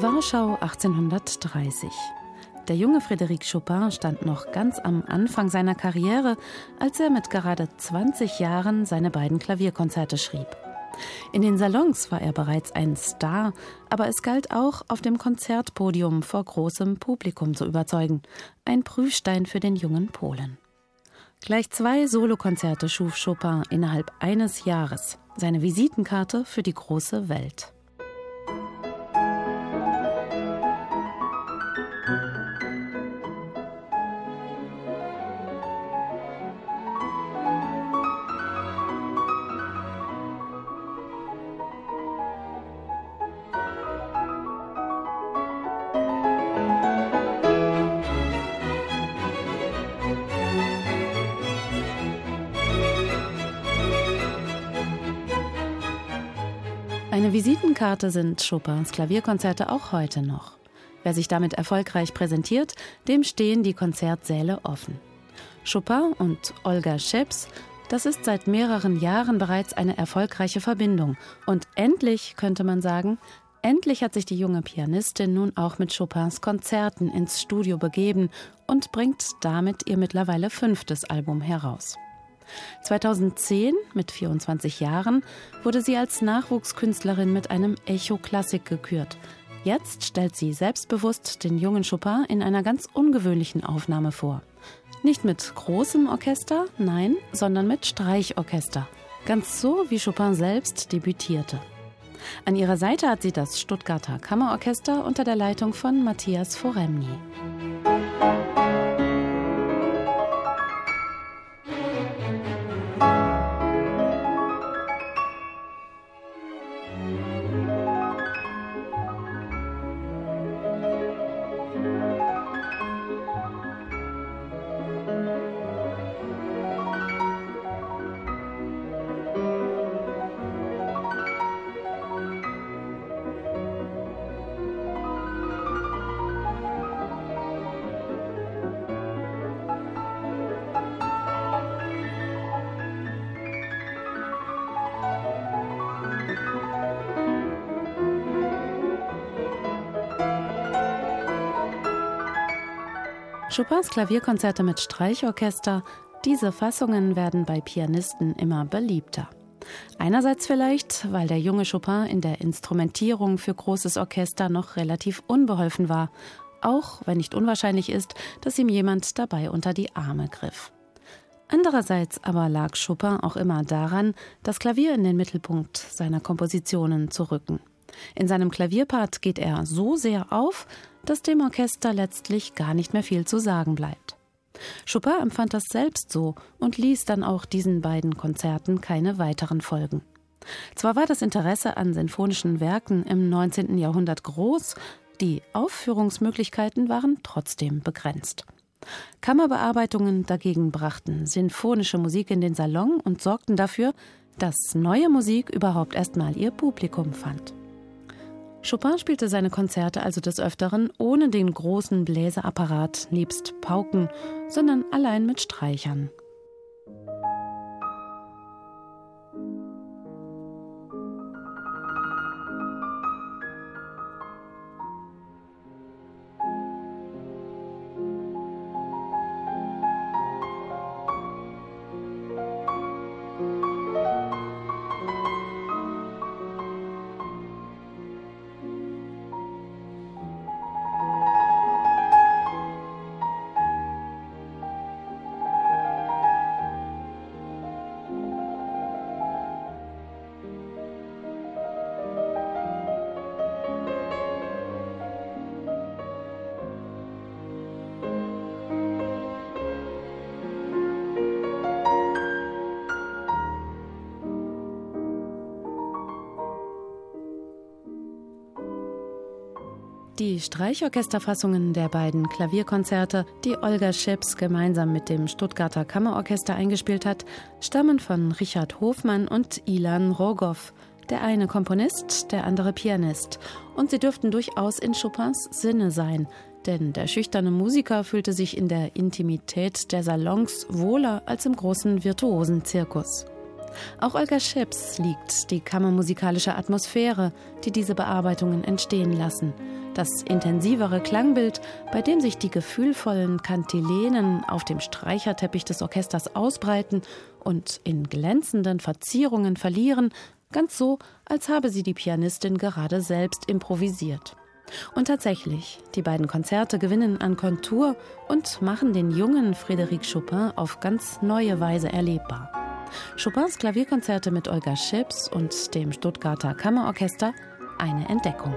Warschau 1830. Der junge Frédéric Chopin stand noch ganz am Anfang seiner Karriere, als er mit gerade 20 Jahren seine beiden Klavierkonzerte schrieb. In den Salons war er bereits ein Star, aber es galt auch, auf dem Konzertpodium vor großem Publikum zu überzeugen. Ein Prüfstein für den jungen Polen. Gleich zwei Solokonzerte schuf Chopin innerhalb eines Jahres. Seine Visitenkarte für die große Welt. Eine Visitenkarte sind Chopins Klavierkonzerte auch heute noch. Wer sich damit erfolgreich präsentiert, dem stehen die Konzertsäle offen. Chopin und Olga Scheps, das ist seit mehreren Jahren bereits eine erfolgreiche Verbindung. Und endlich, könnte man sagen, endlich hat sich die junge Pianistin nun auch mit Chopins Konzerten ins Studio begeben und bringt damit ihr mittlerweile fünftes Album heraus. 2010, mit 24 Jahren, wurde sie als Nachwuchskünstlerin mit einem Echo Klassik gekürt. Jetzt stellt sie selbstbewusst den jungen Chopin in einer ganz ungewöhnlichen Aufnahme vor. Nicht mit großem Orchester, nein, sondern mit Streichorchester. Ganz so, wie Chopin selbst debütierte. An ihrer Seite hat sie das Stuttgarter Kammerorchester unter der Leitung von Matthias Foremny. Chopins Klavierkonzerte mit Streichorchester, diese Fassungen werden bei Pianisten immer beliebter. Einerseits vielleicht, weil der junge Chopin in der Instrumentierung für großes Orchester noch relativ unbeholfen war, auch wenn nicht unwahrscheinlich ist, dass ihm jemand dabei unter die Arme griff. Andererseits aber lag Chopin auch immer daran, das Klavier in den Mittelpunkt seiner Kompositionen zu rücken. In seinem Klavierpart geht er so sehr auf, dass dem Orchester letztlich gar nicht mehr viel zu sagen bleibt. Chopin empfand das selbst so und ließ dann auch diesen beiden Konzerten keine weiteren Folgen. Zwar war das Interesse an sinfonischen Werken im 19. Jahrhundert groß, die Aufführungsmöglichkeiten waren trotzdem begrenzt. Kammerbearbeitungen dagegen brachten sinfonische Musik in den Salon und sorgten dafür, dass neue Musik überhaupt erstmal ihr Publikum fand. Chopin spielte seine Konzerte also des Öfteren ohne den großen Bläserapparat nebst Pauken, sondern allein mit Streichern. Die Streichorchesterfassungen der beiden Klavierkonzerte, die Olga Schips gemeinsam mit dem Stuttgarter Kammerorchester eingespielt hat, stammen von Richard Hofmann und Ilan Rogow. Der eine Komponist, der andere Pianist. Und sie dürften durchaus in Chopins Sinne sein, denn der schüchterne Musiker fühlte sich in der Intimität der Salons wohler als im großen virtuosen Zirkus. Auch Olga Scheps liegt die kammermusikalische Atmosphäre, die diese Bearbeitungen entstehen lassen. Das intensivere Klangbild, bei dem sich die gefühlvollen Kantilenen auf dem Streicherteppich des Orchesters ausbreiten und in glänzenden Verzierungen verlieren, ganz so, als habe sie die Pianistin gerade selbst improvisiert. Und tatsächlich, die beiden Konzerte gewinnen an Kontur und machen den jungen Frédéric Chopin auf ganz neue Weise erlebbar. Chopins Klavierkonzerte mit Olga Schips und dem Stuttgarter Kammerorchester eine Entdeckung.